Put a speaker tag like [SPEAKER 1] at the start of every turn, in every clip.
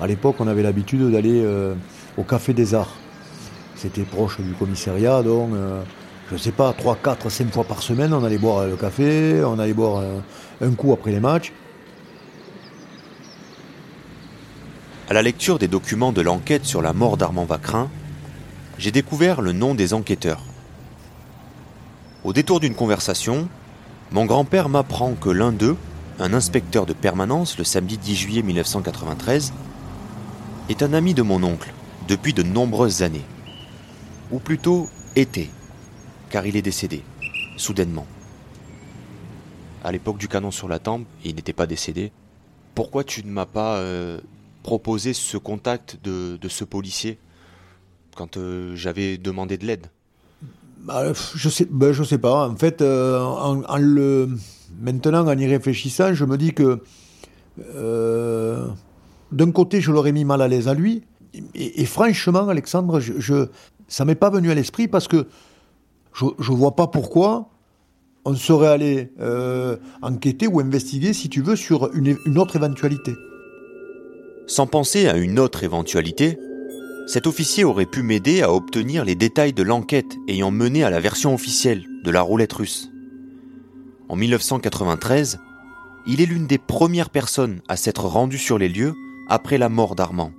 [SPEAKER 1] À l'époque, on avait l'habitude d'aller euh, au Café des Arts. C'était proche du commissariat, donc euh, je ne sais pas, 3, 4, 5 fois par semaine, on allait boire le café, on allait boire un coup après les matchs.
[SPEAKER 2] À la lecture des documents de l'enquête sur la mort d'Armand Vacrin, j'ai découvert le nom des enquêteurs. Au détour d'une conversation, mon grand-père m'apprend que l'un d'eux, un inspecteur de permanence le samedi 10 juillet 1993, est un ami de mon oncle depuis de nombreuses années. Ou plutôt était, car il est décédé, soudainement. À l'époque du canon sur la tempe, il n'était pas décédé. Pourquoi tu ne m'as pas euh, proposé ce contact de, ce policier quand euh, j'avais demandé de l'aide?
[SPEAKER 1] Bah, je sais, bah, sais pas. En fait, euh, en, maintenant en y réfléchissant, je me dis que d'un côté, je l'aurais mis mal à l'aise à lui, et, franchement, Alexandre, je, je ça m'est pas venu à l'esprit parce que je, je vois pas pourquoi on serait allé euh, enquêter ou investiguer, si tu veux, sur une, une autre éventualité.
[SPEAKER 2] Sans penser à une autre éventualité, cet officier aurait pu m'aider à obtenir les détails de l'enquête ayant mené à la version officielle de la roulette russe. En 1993, il est l'une des premières personnes à s'être rendu sur les lieux après la mort d'Armand.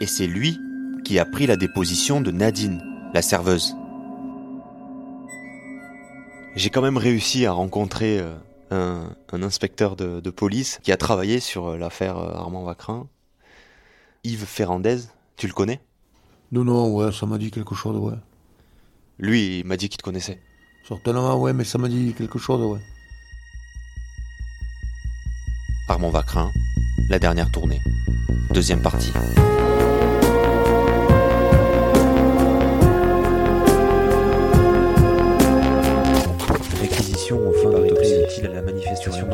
[SPEAKER 2] Et c'est lui qui a pris la déposition de Nadine, la serveuse. J'ai quand même réussi à rencontrer euh, un, inspecteur de, de, police qui a travaillé sur euh, l'affaire euh, Armand Vacrin, Yves Ferrandez, tu le connais?
[SPEAKER 1] Non, non, ouais, ça m'a dit quelque chose, ouais.
[SPEAKER 2] Lui, il m'a dit qu'il te connaissait.
[SPEAKER 1] Certainement, ouais, mais ça m'a dit quelque chose, ouais.
[SPEAKER 2] Armand Vacrin, la dernière tournée. Deuxième partie. Réquisition au fin d'autopsie utile à la manifestation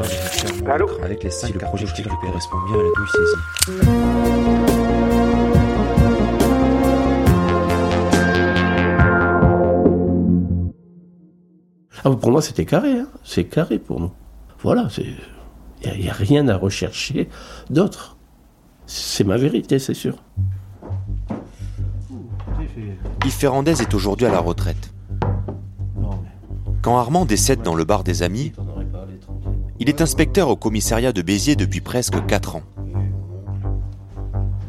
[SPEAKER 2] avec les cinq projectiles qui correspondent bien à la douille saisie.
[SPEAKER 3] Ah, pour moi, c'était carré. Hein. C'est carré pour nous. Voilà, il n'y a, rien à rechercher d'autre. C'est ma vérité, c'est sûr.
[SPEAKER 2] Yves Ferrandez est aujourd'hui à la retraite. Quand Armand décède dans le bar des amis, il est inspecteur au commissariat de Béziers depuis presque 4 ans.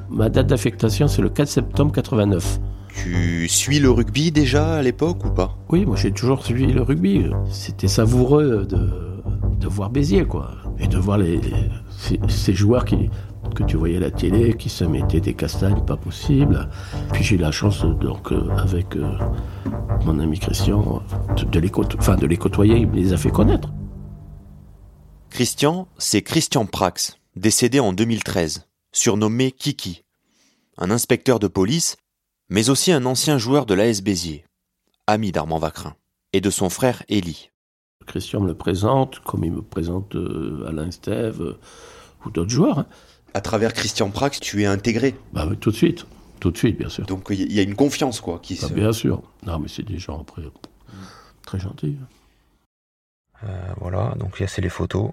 [SPEAKER 3] Ma date d'affectation, c'est le 4 septembre 89.
[SPEAKER 2] Tu suis le rugby déjà à l'époque ou pas?
[SPEAKER 3] Oui, moi j'ai toujours suivi le rugby. C'était savoureux de, voir Béziers, quoi. Et de voir les, ces, joueurs qui, que tu voyais à la télé, qui se mettaient des castagnes pas possible. Puis j'ai eu la chance, donc, euh, avec euh, mon ami Christian, de, les enfin, de les côtoyer, il me les a fait connaître.
[SPEAKER 2] Christian, c'est Christian Prax, décédé en 2013, surnommé Kiki. Un inspecteur de police mais aussi un ancien joueur de l'AS Béziers, ami d'Armand Vacrin, et de son frère Élie.
[SPEAKER 3] Christian me le présente, comme il me présente euh, Alain Steve euh, ou d'autres joueurs. Hein.
[SPEAKER 2] À travers Christian Prax, tu es intégré
[SPEAKER 3] Bah oui, tout de suite, tout de suite, bien sûr.
[SPEAKER 2] Donc il y a une confiance, quoi, qui
[SPEAKER 3] bah, Bien sûr. Non, mais c'est des gens après très gentils.
[SPEAKER 2] Euh, voilà, donc là c'est les photos.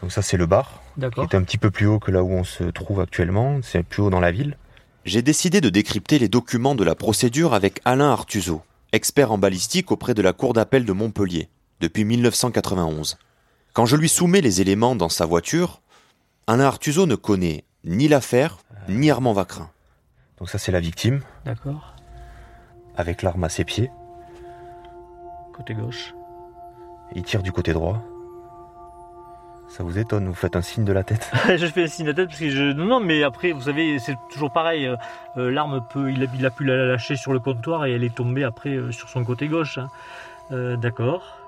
[SPEAKER 2] Donc ça c'est le bar, qui est un petit peu plus haut que là où on se trouve actuellement. C'est plus haut dans la ville j'ai décidé de décrypter les documents de la procédure avec Alain Artuzo, expert en balistique auprès de la Cour d'appel de Montpellier, depuis 1991. Quand je lui soumets les éléments dans sa voiture, Alain Artuzo ne connaît ni l'affaire, ni Armand Vacrin. Donc ça c'est la victime.
[SPEAKER 4] D'accord.
[SPEAKER 2] Avec l'arme à ses pieds.
[SPEAKER 4] Côté gauche.
[SPEAKER 2] Il tire du côté droit. Ça vous étonne, vous faites un signe de la tête
[SPEAKER 4] Je fais un signe de la tête parce que je. Non, non, mais après, vous savez, c'est toujours pareil. Euh, euh, l'arme peut. Il a, pu la lâcher sur le comptoir et elle est tombée après euh, sur son côté gauche. Hein. D'accord.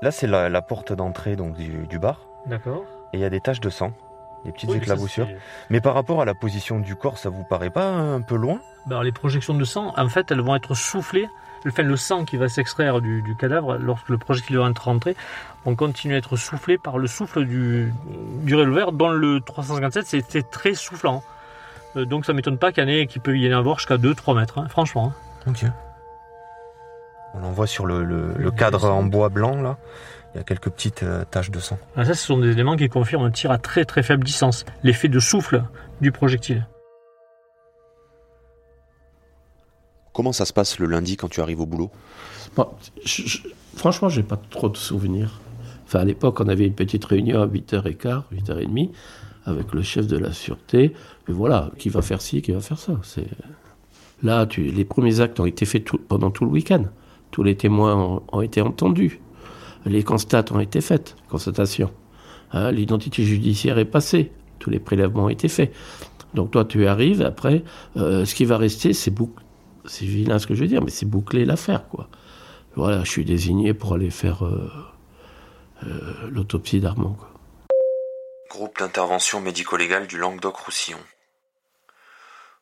[SPEAKER 2] Là, c'est la, porte d'entrée donc du, bar.
[SPEAKER 4] D'accord.
[SPEAKER 2] Et il y a des taches de sang, des petites éclaboussures. Mais, par rapport à la position du corps, ça vous paraît pas un peu loin?
[SPEAKER 4] Ben, Les projections de sang, en fait, elles vont être soufflées le, le sang qui va s'extraire du, cadavre lorsque le projectile va rentrer, on continue à être soufflé par le souffle du, du revolver, dont le 357 c'est très soufflant. Euh, donc ça m'étonne pas qu'il y en ait qui peut y en avoir jusqu'à 2-3 mètres, hein, franchement.
[SPEAKER 2] Hein. Ok. On en voit sur le, cadre en bois blanc là. Il y a quelques petites euh, taches de sang.
[SPEAKER 4] Ah, ça, ce sont des éléments qui confirment un tir à très très faible distance, l'effet de souffle du projectile.
[SPEAKER 2] Comment ça se passe le lundi quand tu arrives au boulot?
[SPEAKER 3] Bon, je, je, franchement, j'ai pas trop de souvenirs. Enfin, à l'époque, on avait une petite réunion à 8h15, 8h30, avec le chef de la sûreté. Et voilà, qui va faire ci, qui va faire ça. C'est... Là, tu, les premiers actes ont été faits tout, pendant tout le week-end. Tous les témoins ont, ont, été entendus. Les constats ont été faits, constatations. Hein, l'identité judiciaire est passée. Tous les prélèvements ont été faits. Donc toi, tu arrives, après, euh, ce qui va rester, c'est bouc- c'est vilain ce que je veux dire, mais c'est boucler l'affaire, quoi. Voilà, je suis désigné pour aller faire euh, euh, l'autopsie d'Armand, quoi.
[SPEAKER 2] Groupe d'intervention médico-légale du Languedoc-Roussillon.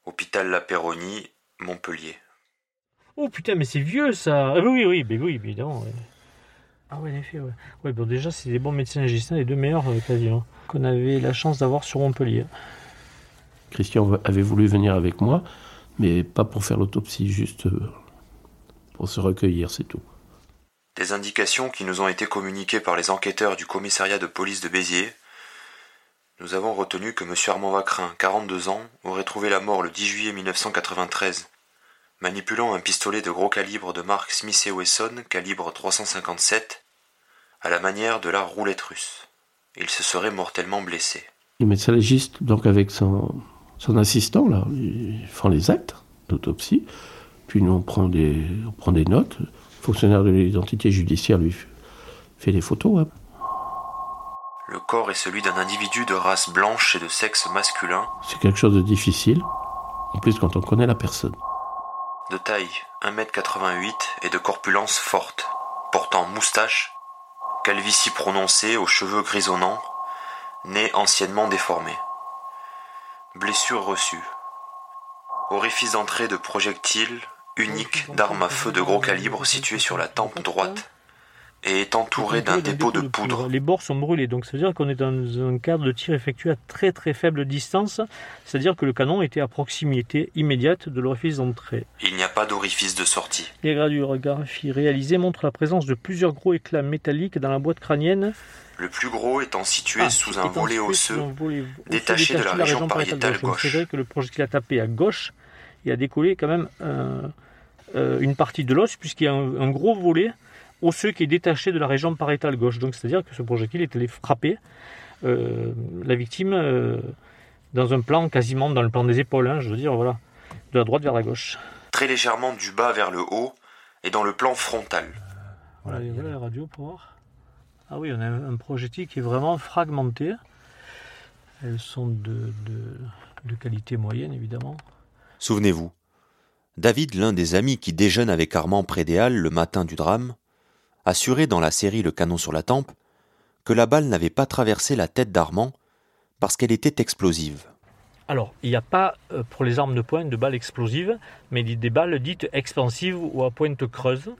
[SPEAKER 2] Hôpital La Péronie, Montpellier.
[SPEAKER 4] Oh putain, mais c'est vieux ça Ah oui, oui, oui, oui, évidemment. Ah ouais, en effet, ouais. Ouais, bon, déjà, c'est des bons médecins légistes, les deux meilleurs euh, quasiment, qu'on avait la chance d'avoir sur Montpellier.
[SPEAKER 3] Christian avait voulu venir avec moi, mais pas pour faire l'autopsie, juste euh, pour se recueillir, c'est tout.
[SPEAKER 2] Des indications qui nous ont été communiquées par les enquêteurs du commissariat de police de Béziers. Nous avons retenu que M. Armand Vacrin, 42 ans, aurait trouvé la mort le 10 juillet 1993, manipulant un pistolet de gros calibre de marque Smith Wesson, calibre 357, à la manière de la roulette russe. Il se serait mortellement blessé.
[SPEAKER 3] Le médecin légiste, donc avec son, son assistant, là, ils font les actes d'autopsie, puis nous on prend des, on prend des notes. Le fonctionnaire de l'identité judiciaire lui fait les photos. hein.
[SPEAKER 2] Le corps est celui d'un individu de race blanche et de sexe masculin,
[SPEAKER 3] C'est quelque chose de difficile, en plus quand on connaît la personne.
[SPEAKER 2] de taille 1m88 et de corpulence forte, portant moustache, calvitie prononcée aux cheveux grisonnants, nez anciennement déformé. Blessure reçue. Orifice d'entrée de projectile unique d'arme à feu de gros calibre situé sur la tempe droite et est entouré d'un dépôt de poudre.
[SPEAKER 4] Les bords sont brûlés, donc ça veut dire qu'on est dans un cadre de tir effectué à très très faible distance, c'est-à-dire que le canon était à proximité immédiate de l'orifice d'entrée.
[SPEAKER 2] Il n'y a pas d'orifice de sortie.
[SPEAKER 4] Les radiographies réalisées montrent la présence de plusieurs gros éclats métalliques dans la boîte crânienne.
[SPEAKER 2] Le plus gros étant situé
[SPEAKER 4] Ah,
[SPEAKER 2] sous un volet osseux
[SPEAKER 4] sous un volet osseux
[SPEAKER 2] détaché de la région pariétale
[SPEAKER 4] Donc,
[SPEAKER 2] gauche.
[SPEAKER 4] C'est vrai que le projectile a tapé à gauche et a décollé quand même euh, euh, une partie de l'os, puisqu'il y a un, un gros volet osseux qui est détaché de la région pariétale gauche. Donc c'est-à-dire que ce projectile est allé frapper euh, la victime euh, dans un plan quasiment dans le plan des épaules, hein, je veux dire, voilà, de la droite vers la gauche.
[SPEAKER 2] très légèrement du bas vers le haut et dans le plan frontal.
[SPEAKER 4] Voilà, la radio pour voir. Ah oui, on a un un projectile qui est vraiment fragmenté. Elles sont de, de, de qualité moyenne, évidemment.
[SPEAKER 2] Souvenez-vous, David, l'un des amis qui déjeune avec Armand près des Halles le matin du drame, assurait dans la série Le canon sur la tempe que la balle n'avait pas traversé la tête d'Armand parce qu'elle était explosive.
[SPEAKER 4] Alors, il n'y a pas euh, pour les armes de pointe de balles explosives, mais des des balles dites expansives ou à pointe creuse,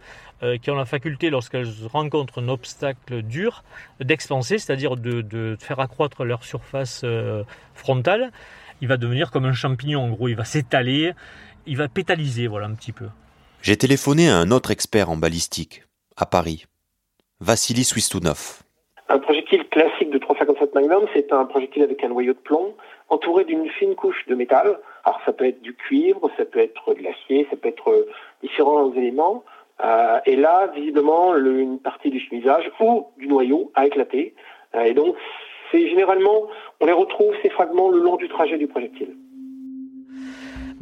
[SPEAKER 4] euh, qui ont la faculté, lorsqu'elles rencontrent un obstacle dur, d'expanser, c'est-à-dire de, de faire accroître leur surface euh, frontale. Il va devenir comme un champignon, en gros, il va s'étaler, il va pétaliser, voilà un petit peu.
[SPEAKER 2] J'ai téléphoné à un autre expert en balistique, à Paris, Vassili Swistunov.
[SPEAKER 5] Un projectile classique de 357 Magnum, c'est un projectile avec un noyau de plomb entouré d'une fine couche de métal. Alors ça peut être du cuivre, ça peut être de l'acier, ça peut être euh, différents éléments. Euh, et là, visiblement, le- une partie du chemisage ou du noyau a éclaté. Euh, et donc, c'est généralement, on les retrouve ces fragments le long du trajet du projectile.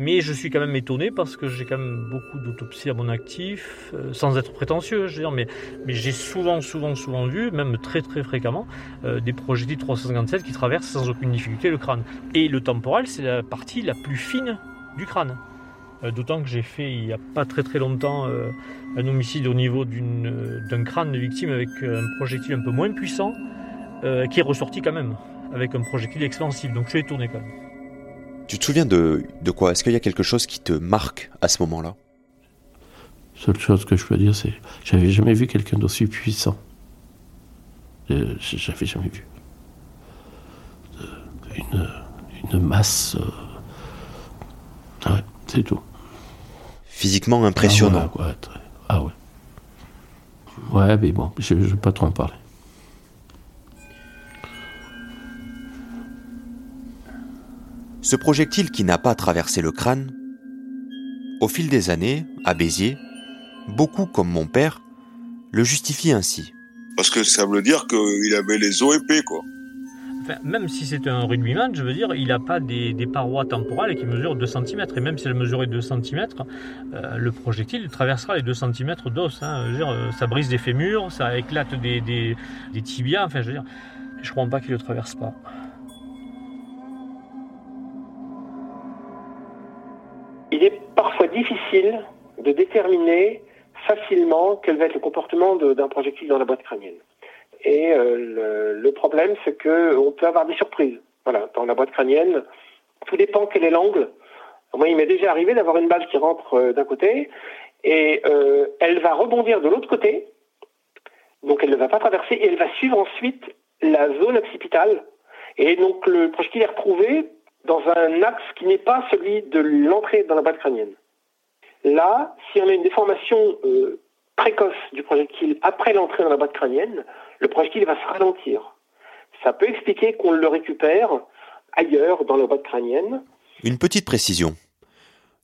[SPEAKER 4] Mais je suis quand même étonné parce que j'ai quand même beaucoup d'autopsies à mon actif, euh, sans être prétentieux, je veux dire, mais, j'ai souvent, souvent, souvent vu, même très très fréquemment, euh, des projectiles 357 qui traversent sans aucune difficulté le crâne. Et le temporal, c'est la partie la plus fine du crâne. Euh, D'autant que j'ai fait il n'y a pas très très longtemps un homicide au niveau d'un crâne de victime avec un projectile un peu moins puissant, qui est ressorti quand même, avec un projectile expansif. Donc je suis étonné quand même.
[SPEAKER 2] Tu te souviens de, de quoi? Est-ce qu'il y a quelque chose qui te marque à ce moment-là?
[SPEAKER 3] Seule chose que je peux dire, c'est j'avais jamais vu quelqu'un d'aussi puissant. Euh, J'avais jamais vu. Euh, Une, une masse. euh, Ouais, c'est tout.
[SPEAKER 2] Physiquement impressionnant.
[SPEAKER 3] Ah ouais, ouais, très- ah ouais. Ouais, mais bon, je ne vais pas trop en parler.
[SPEAKER 2] Ce projectile qui n'a pas traversé le crâne, au fil des années, à Béziers, beaucoup comme mon père le justifient ainsi.
[SPEAKER 6] Parce que ça veut dire qu'il avait les os épais, quoi.
[SPEAKER 4] Enfin, même si c'est un rugbyman, je veux dire, il n'a pas des, des parois temporales qui mesurent 2 cm. Et même si elle mesurait 2 cm, euh, le projectile traversera les 2 cm d'os. hein. Je veux dire, euh, ça brise des fémurs, ça éclate des, des, des tibias. Enfin, je veux dire, je crois pas qu'il le traverse pas.
[SPEAKER 5] De déterminer facilement quel va être le comportement d'un projectile dans la boîte crânienne. Et euh, le, le problème, c'est que on peut avoir des surprises. Voilà, dans la boîte crânienne, tout dépend quel est l'angle. Moi, il m'est déjà arrivé d'avoir une balle qui rentre euh, d'un côté et euh, elle va rebondir de l'autre côté. Donc, elle ne va pas traverser et elle va suivre ensuite la zone occipitale. Et donc, le projectile est retrouvé dans un axe qui n'est pas celui de l'entrée dans la boîte crânienne. Là, si on a une déformation euh, précoce du projectile après l'entrée dans la boîte crânienne, le projectile va se ralentir. Ça peut expliquer qu'on le récupère ailleurs dans la boîte crânienne.
[SPEAKER 2] Une petite précision.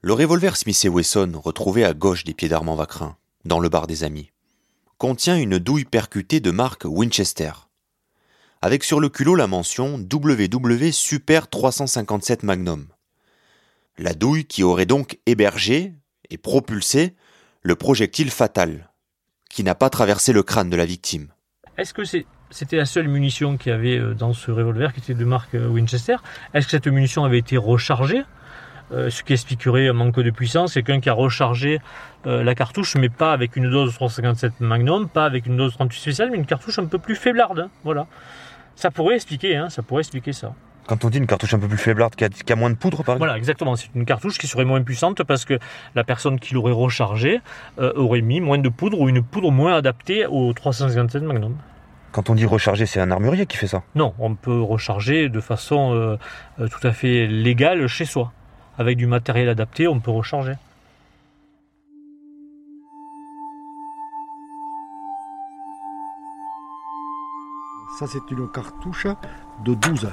[SPEAKER 2] Le revolver Smith Wesson, retrouvé à gauche des pieds d'Armand Vacrin, dans le bar des amis, contient une douille percutée de marque Winchester, avec sur le culot la mention WW Super 357 Magnum. La douille qui aurait donc hébergé et propulsé le projectile fatal, qui n'a pas traversé le crâne de la victime.
[SPEAKER 4] Est-ce que c'était la seule munition qu'il y avait euh, dans ce revolver qui était de marque euh, Winchester? Est-ce que cette munition avait été rechargée? Euh, Ce qui expliquerait un manque de puissance. Quelqu'un qui a rechargé la cartouche, mais pas avec une dose 357 Magnum, pas avec une dose 38 spéciale, mais une cartouche un peu plus faiblarde. hein, voilà. Ça pourrait expliquer, hein, ça pourrait expliquer ça.
[SPEAKER 2] Quand on dit une cartouche un peu plus faiblarde, qui a, moins de poudre, par
[SPEAKER 4] Voilà, exactement. C'est une cartouche qui serait moins puissante parce que la personne qui l'aurait rechargée euh, aurait mis moins de poudre ou une poudre moins adaptée au 357 Magnum.
[SPEAKER 2] Quand on dit recharger, c'est un armurier qui fait ça.
[SPEAKER 4] Non, on peut recharger de façon euh, euh, tout à fait légale chez soi. Avec du matériel adapté, on peut recharger.
[SPEAKER 7] Ça, c'est une cartouche de 12.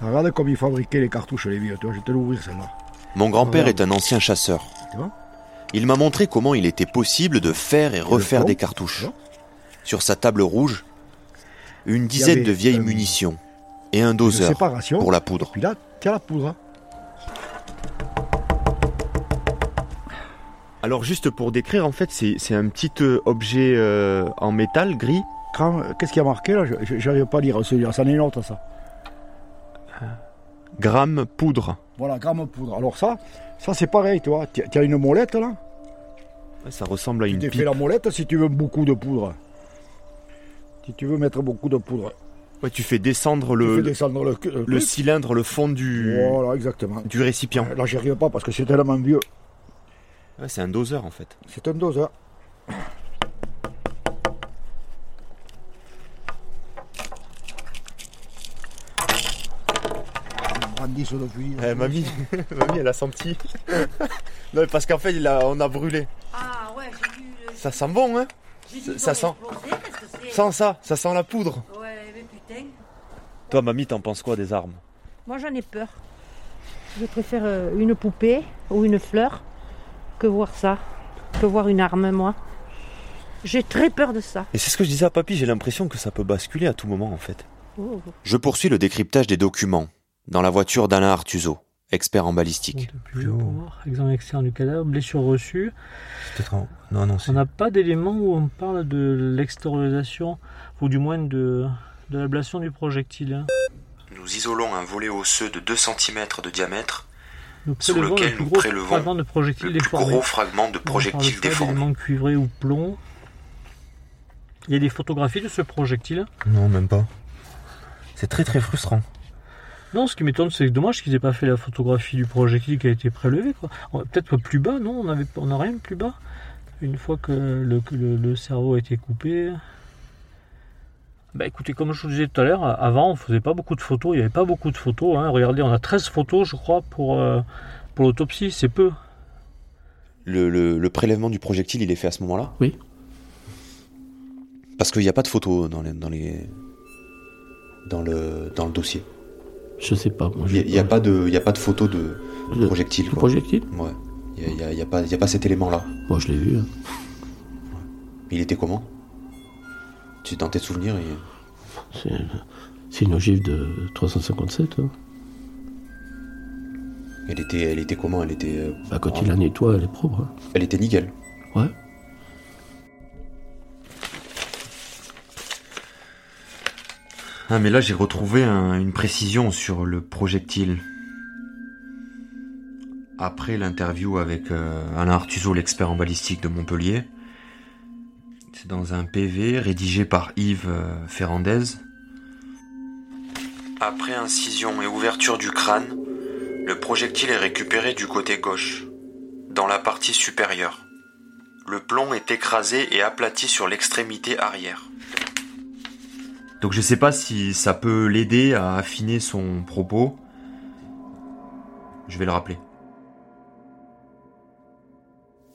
[SPEAKER 7] Regarde comme ils fabriquaient les cartouches, les vieux. Tu vois, je vais te l'ouvrir celle-là.
[SPEAKER 2] Mon grand-père est un ancien chasseur.
[SPEAKER 7] Tu vois
[SPEAKER 2] Il m'a montré comment il était possible de faire et refaire des cartouches. Sur sa table rouge, une dizaine de vieilles
[SPEAKER 7] euh,
[SPEAKER 2] munitions et un doseur pour la poudre.
[SPEAKER 7] Puis là, tiens la poudre. hein.
[SPEAKER 8] Alors juste pour décrire, en fait, c'est un petit euh, objet euh, en métal gris.
[SPEAKER 7] Qu'est-ce qu'il y a marqué là? Je n'arrive pas à lire. celui-là. Ça en est une autre, ça.
[SPEAKER 8] Gramme poudre.
[SPEAKER 7] Voilà, gramme poudre. Alors ça, ça c'est pareil, tu vois. Tu as une molette là.
[SPEAKER 8] Ouais, Ça ressemble à
[SPEAKER 7] Tu
[SPEAKER 8] une
[SPEAKER 7] fait
[SPEAKER 8] pipe.
[SPEAKER 7] la molette si tu veux beaucoup de poudre. Si tu veux mettre beaucoup de poudre,
[SPEAKER 8] Ouais, tu fais descendre
[SPEAKER 7] tu fais
[SPEAKER 8] le,
[SPEAKER 7] descendre le, le
[SPEAKER 8] le cylindre, le fond du,
[SPEAKER 7] Voilà, exactement.
[SPEAKER 8] du récipient.
[SPEAKER 7] Là, j'y arrive pas parce que c'est tellement vieux.
[SPEAKER 8] Ouais, c'est un doseur en fait.
[SPEAKER 7] C'est un doseur.
[SPEAKER 8] Eh, mamie, mamie, elle a senti. non, mais parce qu'en fait, il a- on a brûlé.
[SPEAKER 9] Ah ouais, j'ai vu. le-
[SPEAKER 8] Ça sent bon, hein
[SPEAKER 9] j'ai
[SPEAKER 8] ça-
[SPEAKER 9] vu
[SPEAKER 8] ça sent-
[SPEAKER 9] parce que
[SPEAKER 8] Sans ça, ça sent la poudre.
[SPEAKER 9] Ouais, mais putain.
[SPEAKER 8] Toi, mamie, t'en penses quoi des armes?
[SPEAKER 9] Moi j'en ai peur. Je préfère euh, une poupée ou une fleur que voir ça, que voir une arme, moi. J'ai très peur de ça.
[SPEAKER 8] Et c'est ce que je disais à papy, j'ai l'impression que ça peut basculer à tout moment en fait.
[SPEAKER 9] Oh.
[SPEAKER 2] Je poursuis le décryptage des documents dans la voiture d'Alain Artuso, expert en balistique.
[SPEAKER 4] Examen externe du cadavre, blessure reçue.
[SPEAKER 8] Peut-être en... Non, non,
[SPEAKER 4] On n'a pas d'éléments où on parle de l'extériorisation, ou du moins de, de l'ablation du projectile. hein.
[SPEAKER 2] Nous isolons un volet osseux de 2 cm de diamètre,
[SPEAKER 4] Nous
[SPEAKER 2] Sous lequel
[SPEAKER 4] le
[SPEAKER 2] nous prélevons le plus
[SPEAKER 4] déformé.
[SPEAKER 2] gros fragment de projectile déformé.
[SPEAKER 4] ou plomb. Il y a des photographies de ce projectile.
[SPEAKER 8] Non, même pas. C'est très très frustrant.
[SPEAKER 4] Non, ce qui m'étonne, c'est dommage qu'ils aient pas fait la photographie du projectile qui a été prélevé. Peut-être plus bas, non On avait, on n'a rien de plus bas. Une fois que le, que le- le cerveau a été coupé. Bah écoutez, comme je vous disais tout à l'heure, avant on faisait pas beaucoup de photos, il n'y avait pas beaucoup de photos. hein. Regardez, on a 13 photos, je crois, pour, euh, pour l'autopsie, c'est peu.
[SPEAKER 2] Le, le- le prélèvement du projectile, il est fait à ce moment-là?
[SPEAKER 3] Oui.
[SPEAKER 2] Parce qu'il n'y a pas de photo dans les, dans les dans le dans le dossier.
[SPEAKER 3] Je sais pas.
[SPEAKER 2] Il n'y a, pas de, y a pas de photo de
[SPEAKER 3] Le-
[SPEAKER 2] projectile.
[SPEAKER 3] Le
[SPEAKER 2] quoi.
[SPEAKER 3] projectile
[SPEAKER 2] Ouais. Il n'y a, y a pas, y a pas cet élément-là.
[SPEAKER 3] Moi, je l'ai vu. hein.
[SPEAKER 2] Il était comment? Tu dans tes souvenirs il-
[SPEAKER 3] C'est c'est une ogive de 357. hein.
[SPEAKER 2] elle, était, elle était comment? Elle était. euh,
[SPEAKER 3] Bah, quand il la nettoie, elle est propre. hein.
[SPEAKER 2] Elle était nickel.
[SPEAKER 3] Ouais.
[SPEAKER 2] Ah, mais là, j'ai retrouvé un- une précision sur le projectile. Après l'interview avec euh, Alain Artuseau, l'expert en balistique de Montpellier, c'est dans un PV rédigé par Yves euh, Ferrandez. Après incision et ouverture du crâne, le projectile est récupéré du côté gauche, dans la partie supérieure. Le plomb est écrasé et aplati sur l'extrémité arrière. Donc je sais pas si ça peut l'aider à affiner son propos. Je vais le rappeler.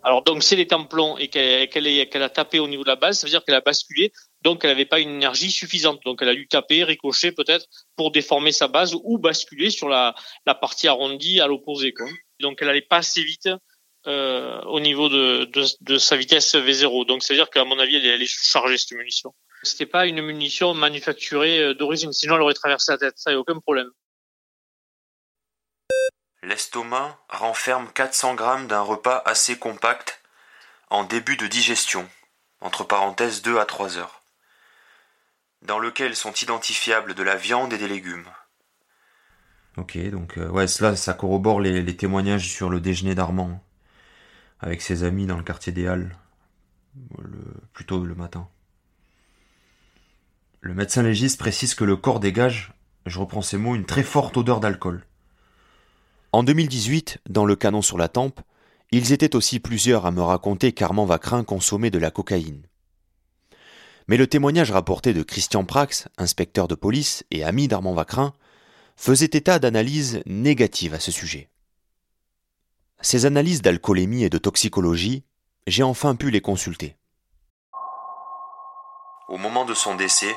[SPEAKER 4] Alors donc c'est les templons et qu'elle a tapé au niveau de la base, ça veut dire qu'elle a basculé, donc elle n'avait pas une énergie suffisante. Donc elle a dû taper, ricocher peut-être pour déformer sa base ou basculer sur la, partie arrondie à l'opposé. Donc elle allait pas assez vite euh, au niveau de, sa vitesse V0. Donc ça veut dire qu'à mon avis elle elle est sous-chargée cette munition. C'était pas une munition manufacturée euh, d'origine, sinon elle aurait traversé la tête, ça y a aucun problème.
[SPEAKER 2] L'estomac renferme 400 grammes d'un repas assez compact en début de digestion, entre parenthèses 2 à 3 heures, dans lequel sont identifiables de la viande et des légumes. Ok, donc euh, ouais, cela, ça corrobore les, les témoignages sur le déjeuner d'Armand avec ses amis dans le quartier des Halles, le- plutôt le matin. Le médecin légiste précise que le corps dégage, je reprends ces mots, une très forte odeur d'alcool. En 2018, dans le canon sur la tempe, ils étaient aussi plusieurs à me raconter qu'Armand Vacrin consommait de la cocaïne. Mais le témoignage rapporté de Christian Prax, inspecteur de police et ami d'Armand Vacrin, faisait état d'analyses négatives à ce sujet. Ces analyses d'alcoolémie et de toxicologie, j'ai enfin pu les consulter. Au moment de son décès,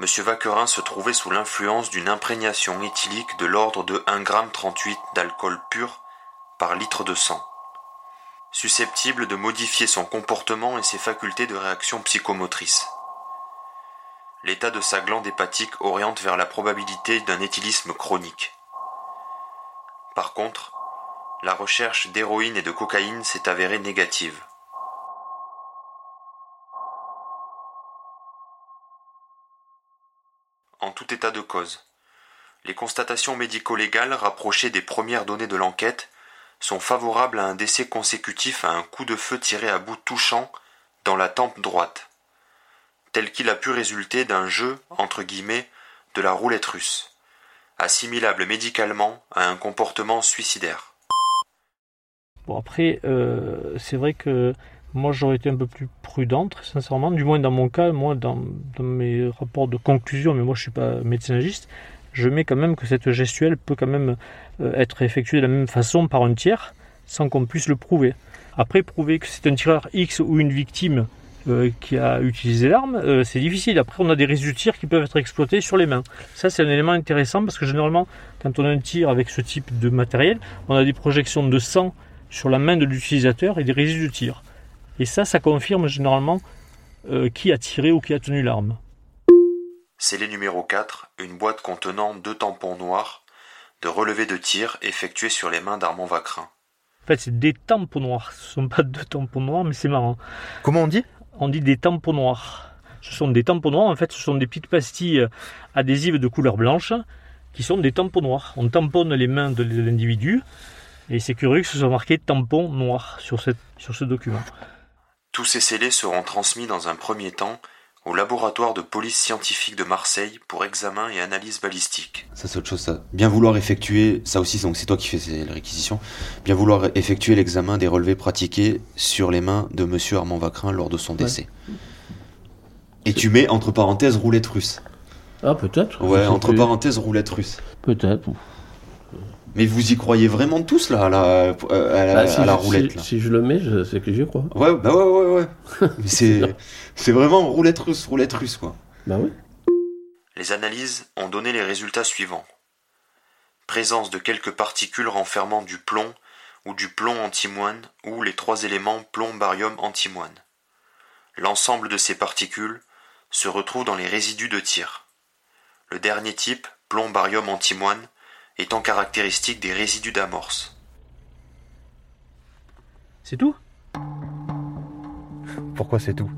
[SPEAKER 2] M. Vaquerin se trouvait sous l'influence d'une imprégnation éthylique de l'ordre de 1,38 g d'alcool pur par litre de sang, susceptible de modifier son comportement et ses facultés de réaction psychomotrice. L'état de sa glande hépatique oriente vers la probabilité d'un éthylisme chronique. Par contre, la recherche d'héroïne et de cocaïne s'est avérée négative. En tout état de cause, les constatations médico-légales rapprochées des premières données de l'enquête sont favorables à un décès consécutif à un coup de feu tiré à bout touchant dans la tempe droite, tel qu'il a pu résulter d'un jeu, entre guillemets, de la roulette russe, assimilable médicalement à un comportement suicidaire.
[SPEAKER 4] Bon après, euh, c'est vrai que moi j'aurais été un peu plus prudent, très sincèrement. Du moins dans mon cas, moi dans, mes rapports de conclusion, mais moi je suis pas médecin légiste, je mets quand même que cette gestuelle peut quand même euh, être effectuée de la même façon par un tiers, sans qu'on puisse le prouver. Après, prouver que c'est un tireur X ou une victime euh, qui a utilisé l'arme, euh, c'est difficile. Après, on a des résidus de tir qui peuvent être exploités sur les mains. Ça, c'est un élément intéressant parce que généralement, quand on a un tir avec ce type de matériel, on a des projections de sang sur la main de l'utilisateur et des résidus de tir. Et ça, ça confirme généralement euh, qui a tiré ou qui a tenu l'arme.
[SPEAKER 2] Scellé numéro 4, une boîte contenant deux tampons noirs de relevé de tir effectués sur les mains d'Armand Vacrin.
[SPEAKER 4] En fait, c'est des tampons noirs. Ce ne sont pas deux tampons noirs, mais c'est marrant.
[SPEAKER 8] Comment on dit?
[SPEAKER 4] On dit des tampons noirs. Ce sont des tampons noirs, en fait, ce sont des petites pastilles adhésives de couleur blanche qui sont des tampons noirs. On tamponne les mains de l'individu et c'est curieux que ce soit marqué tampon noir sur, cette, sur ce document.
[SPEAKER 2] Tous ces scellés seront transmis dans un premier temps au laboratoire de police scientifique de Marseille pour examen et analyse balistique. Ça c'est autre chose ça. Bien vouloir effectuer, ça aussi donc c'est toi qui fais ces- les réquisitions, bien vouloir effectuer l'examen des relevés pratiqués sur les mains de monsieur Armand Vacrin lors de son décès. Et tu mets entre parenthèses roulette russe.
[SPEAKER 3] Ah, peut-être.
[SPEAKER 2] Ouais, entre
[SPEAKER 3] plus.
[SPEAKER 2] parenthèses roulette russe.
[SPEAKER 3] Peut-être.
[SPEAKER 2] Mais vous y croyez vraiment tous là à la, à la,
[SPEAKER 3] Bah, si,
[SPEAKER 2] à la
[SPEAKER 3] je-
[SPEAKER 2] roulette
[SPEAKER 3] si,
[SPEAKER 2] là
[SPEAKER 3] si je le mets, c'est que j'y crois.
[SPEAKER 2] Ouais, bah ouais, ouais, ouais. C'est vraiment roulette russe, roulette russe, quoi.
[SPEAKER 3] Bah oui.
[SPEAKER 2] Les analyses ont donné les résultats suivants. présence de quelques particules renfermant du plomb ou du plomb antimoine ou les trois éléments plomb, barium, antimoine. L'ensemble de ces particules se retrouve dans les résidus de tir. Le dernier type, plomb, barium, antimoine, étant caractéristique des résidus d'amorce.
[SPEAKER 4] C'est tout?
[SPEAKER 8] Pourquoi c'est tout?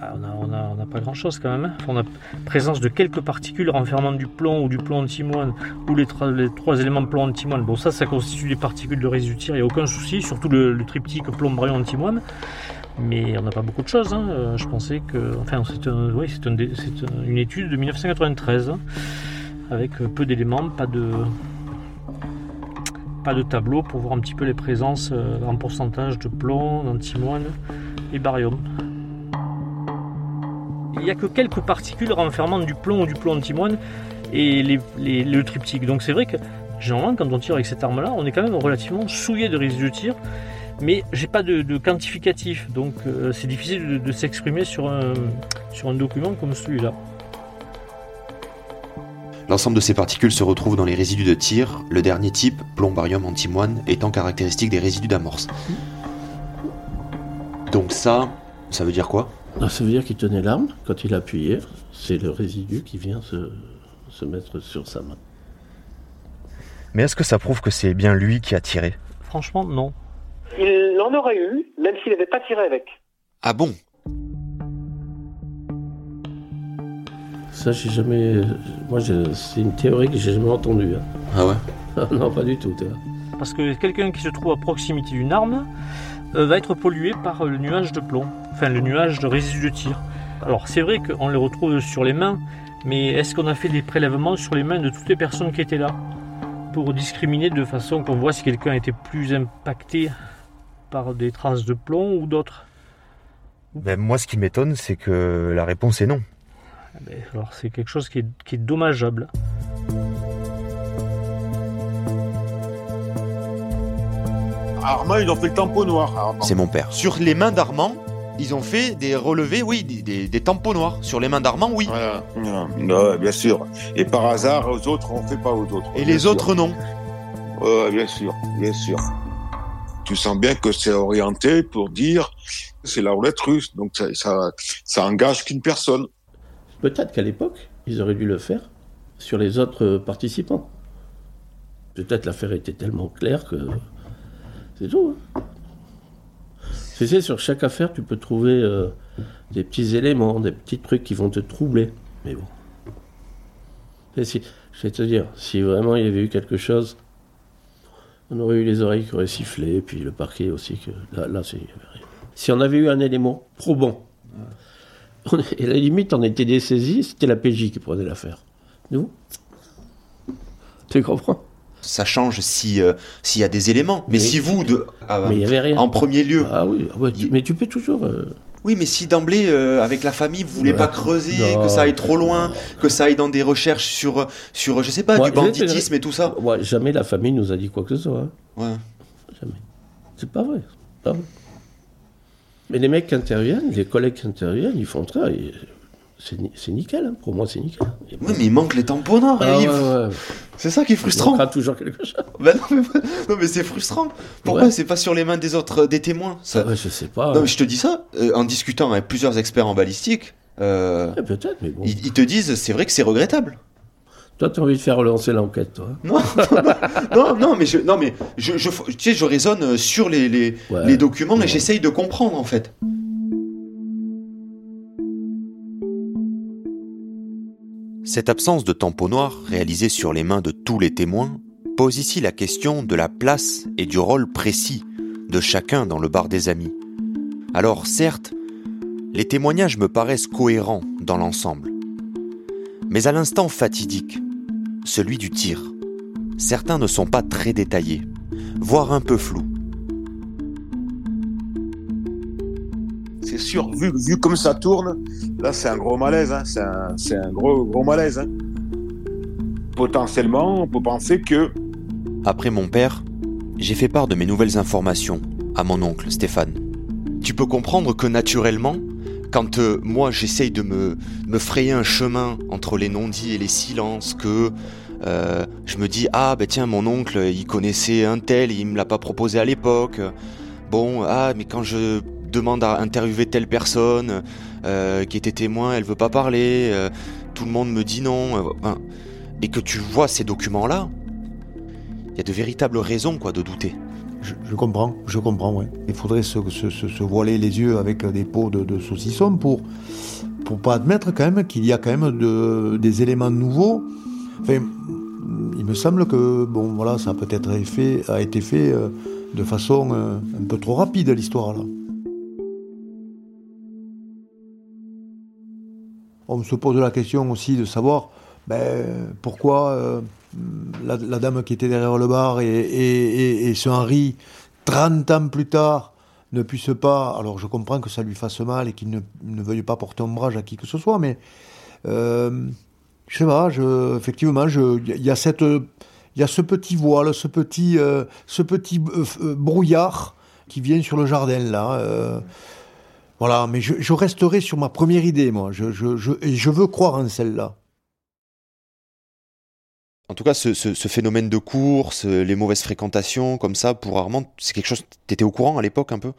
[SPEAKER 4] Ah, On n'a on a- on a pas grand chose quand même. hein. On a présence de quelques particules renfermant du plomb ou du plomb antimoine ou les, tra- les trois éléments plomb antimoine. Bon, ça, ça constitue des particules de résidus de tir, il n'y a aucun souci, surtout le, le triptyque plomb barium antimoine. Mais on n'a pas beaucoup de choses. hein. Euh, Je pensais que. Enfin, c'est un- oui, c'est un dé- c'est un- une étude de 1993 hein, avec euh, peu d'éléments, pas de. Pas de tableau pour voir un petit peu les présences euh, en pourcentage de plomb, d'antimoine et barium. Il n'y a que quelques particules renfermant du plomb ou du plomb antimoine et les- les- le triptyque. Donc c'est vrai que généralement quand on tire avec cette arme-là, on est quand même relativement souillé de résidus de tir, mais j'ai pas de, de quantificatif, donc euh, c'est difficile de, de s'exprimer sur un, sur un document comme celui-là.
[SPEAKER 2] L'ensemble de ces particules se retrouve dans les résidus de tir, le dernier type, plomb, barium, antimoine, étant caractéristique des résidus d'amorce. Donc ça, ça veut dire quoi?
[SPEAKER 3] Ah, ça veut dire qu'il tenait l'arme quand il appuyait. C'est le résidu qui vient se, se mettre sur sa main.
[SPEAKER 8] Mais est-ce que ça prouve que c'est bien lui qui a tiré?
[SPEAKER 4] Franchement, non.
[SPEAKER 5] Il en aurait eu, même s'il n'avait pas tiré avec.
[SPEAKER 2] Ah bon?
[SPEAKER 3] Ça, j'ai jamais. Moi, je- c'est une théorie que j'ai jamais entendue. hein.
[SPEAKER 2] Ah ouais?
[SPEAKER 3] Ah non, pas du tout. tu vois.
[SPEAKER 4] Parce que quelqu'un qui se trouve à proximité d'une arme euh, va être pollué par le nuage de plomb, enfin le nuage de résidus de tir. Alors c'est vrai qu'on les retrouve sur les mains, mais est-ce qu'on a fait des prélèvements sur les mains de toutes les personnes qui étaient là pour discriminer de façon qu'on voit si quelqu'un était plus impacté par des traces de plomb ou d'autres?
[SPEAKER 8] Ben, Moi, ce qui m'étonne, c'est que la réponse est non.
[SPEAKER 4] Ben, Alors c'est quelque chose qui est, qui est dommageable.
[SPEAKER 6] Armand, ils ont fait le tampon noir.
[SPEAKER 2] C'est mon père. Sur les mains d'Armand, ils ont fait des relevés, oui, des, des, des tampons noirs. Sur les mains d'Armand, oui.
[SPEAKER 6] Voilà. Ouais, bien sûr. Et par hasard, aux autres, on fait pas aux autres.
[SPEAKER 2] Et les
[SPEAKER 6] sûr.
[SPEAKER 2] autres, non.
[SPEAKER 6] Ouais, bien sûr, bien sûr. Tu sens bien que c'est orienté pour dire c'est la roulette russe, donc ça, ça, ça engage qu'une personne.
[SPEAKER 3] Peut-être qu'à l'époque, ils auraient dû le faire sur les autres euh, participants. Peut-être l'affaire était tellement claire que. C'est tout. hein. Tu sais, sur chaque affaire, tu peux trouver euh, des petits éléments, des petits trucs qui vont te troubler. Mais bon. Et je vais te dire, si vraiment il y avait eu quelque chose, on aurait eu les oreilles qui auraient sifflé, puis le parquet aussi. Que, là. Si on avait eu un élément probant, et à la limite, on était dessaisi, c'était la PJ qui prenait l'affaire. Nous? Tu comprends?
[SPEAKER 2] Ça change si euh, s'il y a des éléments. Mais,
[SPEAKER 3] Mais-
[SPEAKER 2] si vous, de,
[SPEAKER 3] Mais il n'y avait rien.
[SPEAKER 2] en premier lieu,
[SPEAKER 3] Ah oui, ah ouais, tu- mais tu peux toujours. euh,
[SPEAKER 2] oui, mais si d'emblée, euh, avec la famille, vous voulez
[SPEAKER 3] Ouais.
[SPEAKER 2] pas creuser,
[SPEAKER 3] Non.
[SPEAKER 2] que ça aille trop loin, que ça aille dans des recherches sur, sur je sais pas, du banditisme et tout ça.
[SPEAKER 3] jamais la famille nous a dit quoi que ce soit. hein.
[SPEAKER 2] Ouais.
[SPEAKER 3] Jamais. C'est pas vrai. c'est pas vrai. Mais les mecs qui interviennent, les collègues qui interviennent, ils font ça. et C'est ni- c'est nickel, hein. pour moi c'est nickel. Et
[SPEAKER 2] Oui, mais il manque les tampons noirs,
[SPEAKER 3] Ah
[SPEAKER 2] Yves.
[SPEAKER 3] ouais, ouais.
[SPEAKER 2] C'est ça qui est
[SPEAKER 3] Il
[SPEAKER 2] frustrant.
[SPEAKER 3] manquera toujours quelque chose.
[SPEAKER 2] Bah non, mais, non, mais c'est frustrant. Pourquoi
[SPEAKER 3] Ouais.
[SPEAKER 2] c'est pas sur les mains des autres, euh, des témoins ça...
[SPEAKER 3] Ah je sais pas.
[SPEAKER 2] Non, mais je te dis ça, euh, en discutant avec plusieurs experts en balistique, euh,
[SPEAKER 3] Ouais, Peut-être, mais bon.
[SPEAKER 2] ils, ils te disent c'est vrai que c'est regrettable.
[SPEAKER 3] Toi, tu as envie de faire relancer l'enquête, toi.
[SPEAKER 2] Non, non, non, mais je, non, mais je, je, tu sais, je raisonne euh, sur les, les,
[SPEAKER 3] Ouais.
[SPEAKER 2] les documents
[SPEAKER 3] Ouais.
[SPEAKER 2] et j'essaye de comprendre en fait. Cette absence de tampon noir réalisée sur les mains de tous les témoins pose ici la question de la place et du rôle précis de chacun dans le bar des amis. Alors certes, les témoignages me paraissent cohérents dans l'ensemble. Mais à l'instant fatidique, celui du tir, certains ne sont pas très détaillés, voire un peu flous.
[SPEAKER 6] C'est sûr, vu, vu comme ça tourne, là c'est un gros malaise, hein. c'est un, c'est un gros, gros malaise. hein. Potentiellement, on peut penser que
[SPEAKER 2] Après mon père, j'ai fait part de mes nouvelles informations à mon oncle Stéphane. Tu peux comprendre que naturellement, quand euh, moi j'essaye de me, frayer un chemin entre les non-dits et les silences, que Euh, je me dis ah ben tiens mon oncle il connaissait un tel, il me l'a pas proposé à l'époque. Bon ah mais quand je demande à interviewer telle personne euh, qui était témoin, elle veut pas parler, tout le monde me dit non, et que tu vois ces documents là, il y a de véritables raisons quoi de douter.
[SPEAKER 1] Je, comprends, je comprends, ouais. Il faudrait se, voiler les yeux avec des pots de, saucisson pour pour pas admettre quand même qu'il y a quand même de, des éléments nouveaux. Enfin, il me semble que bon voilà, ça a peut-être fait, a été fait euh, de façon euh, un peu trop rapide l'histoire là. On se pose la question aussi de savoir ben, pourquoi euh, la, dame qui était derrière le bar et, ce Henri, 30 ans plus tard, ne puisse pas. Alors je comprends que ça lui fasse mal et qu'il ne, veuille pas porter ombrage à qui que ce soit, mais euh, je sais pas, effectivement, il y a y a ce petit voile, ce petit, euh, ce petit euh, euh, brouillard qui vient sur le jardin là. voilà, mais je, resterai sur ma première idée, moi. Je, je, et je veux croire en celle-là.
[SPEAKER 2] En tout cas, ce, ce- ce phénomène de course, euh, les mauvaises fréquentations, comme ça, pour Armand, c'est quelque chose. T'étais au courant à l'époque un peu?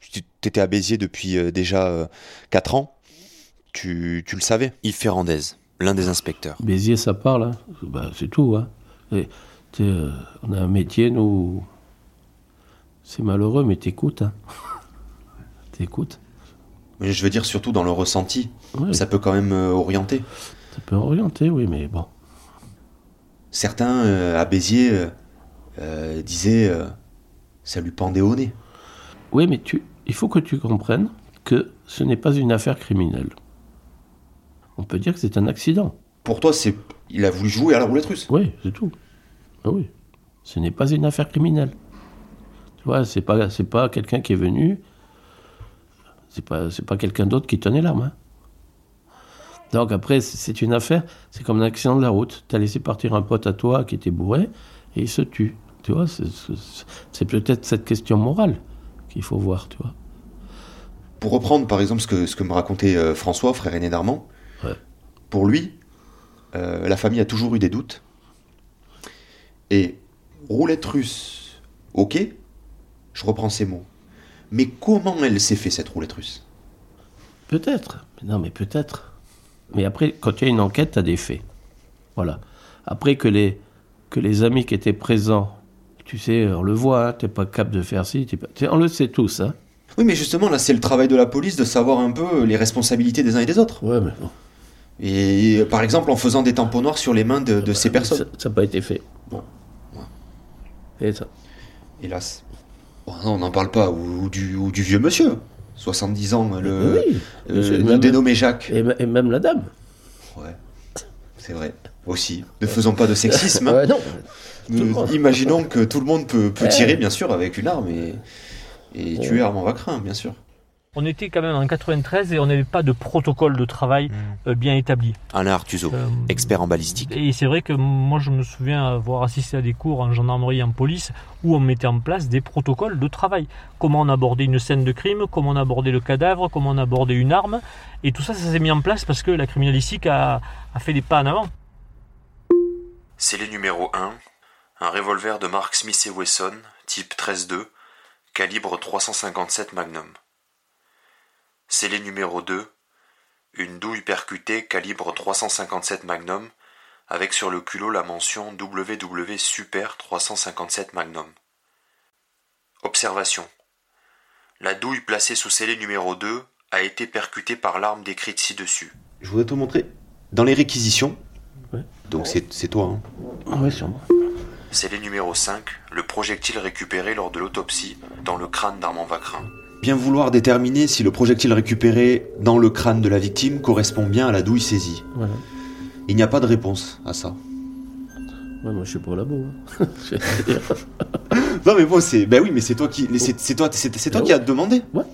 [SPEAKER 2] Tu étais à Béziers depuis euh, déjà 4 ans. Tu, tu le savais? Yves Ferrandez, l'un des inspecteurs.
[SPEAKER 3] Béziers, ça parle, hein. Bah, c'est tout. Hein. Et, euh, on a un métier, nous. C'est malheureux, mais t'écoutes. Hein. t'écoutes.
[SPEAKER 2] Mais je veux dire surtout dans le ressenti.
[SPEAKER 3] Ouais,
[SPEAKER 2] Ça peut quand même euh, orienter.
[SPEAKER 3] ça peut orienter, oui, mais bon.
[SPEAKER 2] Certains euh, à Béziers euh, euh, disaient euh, ça lui pendait au nez.
[SPEAKER 3] Oui, mais tu, il faut que tu comprennes que ce n'est pas une affaire criminelle. On peut dire que c'est un accident.
[SPEAKER 2] Pour toi, c'est il a voulu jouer à la roulette russe.
[SPEAKER 3] Oui, c'est tout. Ah oui. Ce n'est pas une affaire criminelle. Tu vois, c'est pas, c'est pas quelqu'un qui est venu. C'est pas, c'est pas quelqu'un d'autre qui tenait l'arme. hein. Donc après, c'est- une affaire, c'est comme un accident de la route. Tu as laissé partir un pote à toi qui était bourré et il se tue. Tu vois, c'est, peut-être cette question morale qu'il faut voir, tu vois.
[SPEAKER 2] Pour reprendre par exemple ce que, ce que me racontait euh, François, frère aîné d'Armand,
[SPEAKER 3] Ouais.
[SPEAKER 2] pour lui, euh, la famille a toujours eu des doutes. Et roulette russe, ok, je reprends ces mots. Mais comment elle s'est fait cette roulette russe?
[SPEAKER 3] Peut-être. Non, mais peut-être. Mais après, quand il y a une enquête, tu as des faits. Voilà. Après que les, que les amis qui étaient présents, tu sais, on le voit, hein, t'es pas capable de faire ci, pas... on le sait tous, hein.
[SPEAKER 2] Oui, mais justement, là, c'est le travail de la police de savoir un peu les responsabilités des uns et des autres.
[SPEAKER 3] Ouais, mais bon.
[SPEAKER 2] Et euh, par exemple, en faisant des tampons noirs sur les mains de, de ces personnes.
[SPEAKER 3] Ça n'a pas été fait.
[SPEAKER 2] Bon.
[SPEAKER 3] Et ça.
[SPEAKER 2] Hélas. Bon, non, on n'en parle pas. Ou, ou du, ou du vieux monsieur. 70 ans, le,
[SPEAKER 3] oui.
[SPEAKER 2] euh,
[SPEAKER 3] Monsieur-
[SPEAKER 2] le
[SPEAKER 3] même-
[SPEAKER 2] dénommé Jacques.
[SPEAKER 3] Et, et même la dame.
[SPEAKER 2] Ouais, c'est vrai. Aussi. Ne faisons pas de sexisme. hein.
[SPEAKER 3] Ouais, non.
[SPEAKER 2] Nous- imaginons que tout le monde peut, tirer, bien sûr, avec une arme et, et tuer Armand Vacrin, bien sûr.
[SPEAKER 4] On était quand même en 93 et on n'avait pas de protocole de travail euh, bien établi.
[SPEAKER 2] Alain Artuso,
[SPEAKER 4] Euh,
[SPEAKER 2] expert en balistique.
[SPEAKER 4] Et c'est vrai que moi je me souviens avoir assisté à des cours en gendarmerie et en police où on mettait en place des protocoles de travail. Comment on abordait une scène de crime, comment on abordait le cadavre, comment on abordait une arme. Et tout ça, ça s'est mis en place parce que la criminalistique a, a fait des pas en avant.
[SPEAKER 2] Scellé numéro 1, un revolver de marque Smith Wesson, type 13-2, calibre 357 Magnum. Scellé numéro 2, une douille percutée calibre 357 Magnum, avec sur le culot la mention WW Super 357 Magnum. Observation. La douille placée sous scellé numéro 2 a été percutée par l'arme décrite ci-dessus. Je voudrais te montrer. Dans les réquisitions,
[SPEAKER 3] Ouais.
[SPEAKER 2] donc c'est c'est toi, hein.
[SPEAKER 3] Ouais, sûrement.
[SPEAKER 2] Les numéro 5, le projectile récupéré lors de l'autopsie dans le crâne d'Armand Vacrin. Bien vouloir déterminer si le projectile récupéré dans le crâne de la victime correspond bien à la douille saisie. Il n'y a pas de réponse à ça.
[SPEAKER 3] Ouais, moi, je suis pas au labo. hein.
[SPEAKER 2] Non mais bon, c'est ben oui, mais c'est toi qui c'est toi c'est toi
[SPEAKER 3] Ah
[SPEAKER 2] qui as demandé.
[SPEAKER 3] Ouais.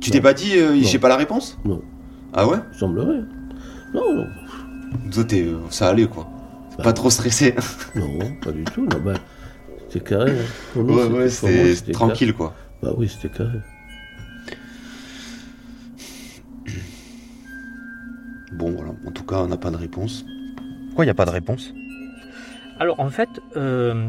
[SPEAKER 2] Tu t'es pas dit euh, j'ai pas la réponse?
[SPEAKER 3] Non.
[SPEAKER 2] Ah ouais?
[SPEAKER 3] Semblerait. Non, non.
[SPEAKER 2] Toi t'es euh, ça allait quoi.
[SPEAKER 3] Bah.
[SPEAKER 2] Pas trop stressé.
[SPEAKER 3] Non, pas du tout. Non, bah, c'était carré. hein. Nous,
[SPEAKER 2] ouais
[SPEAKER 3] c'était-
[SPEAKER 2] ouais, c'était tranquille quoi.
[SPEAKER 3] Bah oui, c'était carré.
[SPEAKER 2] Bon voilà, en tout cas, on n'a pas de réponse. Pourquoi il n'y a pas de réponse?
[SPEAKER 4] Alors en fait, euh,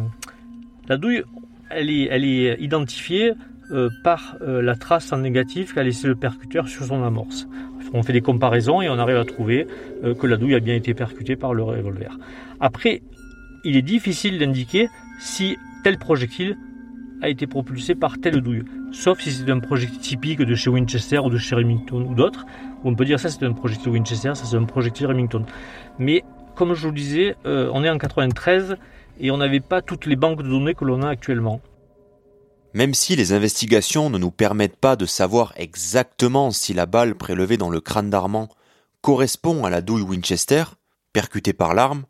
[SPEAKER 4] la douille, elle est, elle est identifiée euh, par euh, la trace en négatif qu'a laissé le percuteur sur son amorce. On fait des comparaisons et on arrive à trouver euh, que la douille a bien été percutée par le revolver. Après, il est difficile d'indiquer si tel projectile a été propulsé par telle douille, sauf si c'est un projectile typique de chez Winchester ou de chez Remington ou d'autres, on peut dire ça c'est un projectile Winchester, ça c'est un projectile Remington. Mais comme je vous le disais, euh, on est en 93 et on n'avait pas toutes les banques de données que l'on a actuellement.
[SPEAKER 2] Même si les investigations ne nous permettent pas de savoir exactement si la balle prélevée dans le crâne d'Armand correspond à la douille Winchester, percutée par l'arme,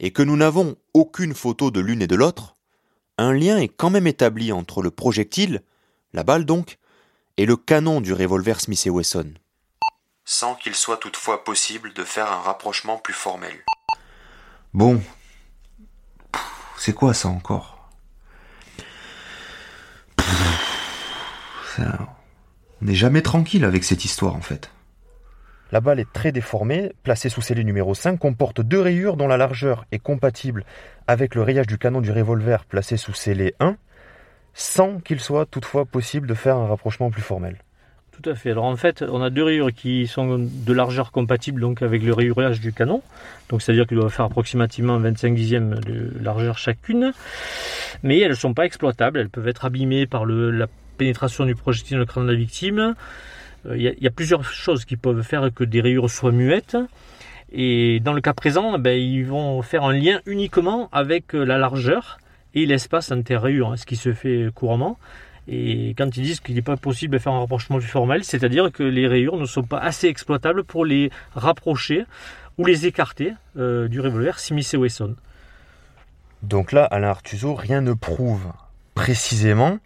[SPEAKER 2] et que nous n'avons aucune photo de l'une et de l'autre, un lien est quand même établi entre le projectile, la balle donc, et le canon du revolver Smith Wesson. Sans qu'il soit toutefois possible de faire un rapprochement plus formel. Bon. C'est quoi ça encore? Ça- On n'est jamais tranquille avec cette histoire en fait.
[SPEAKER 8] La balle est très déformée, placée sous scellé numéro 5, comporte deux rayures dont la largeur est compatible avec le rayage du canon du revolver placé sous scellé 1, sans qu'il soit toutefois possible de faire un rapprochement plus formel.
[SPEAKER 4] Tout à fait. Alors en fait, on a deux rayures qui sont de largeur compatible donc avec le rayurage du canon. Donc c'est-à-dire qu'il doit faire approximativement 25 dixièmes de largeur chacune. Mais elles ne sont pas exploitables. Elles peuvent être abîmées par la pénétration du projectile dans le crâne de la victime. Euh, Il y, a- plusieurs choses qui peuvent faire que des rayures soient muettes. Et dans le cas présent, ben, ils vont faire un lien uniquement avec euh, la largeur et l'espace entre les rayures, hein, ce qui se fait couramment. Et quand ils disent qu'il n'est pas possible de faire un rapprochement plus formel, c'est-à-dire que les rayures ne sont pas assez exploitables pour les rapprocher ou les écarter euh, du revolver Smith Wesson.
[SPEAKER 8] Donc là, Alain Artuso, rien ne prouve précisément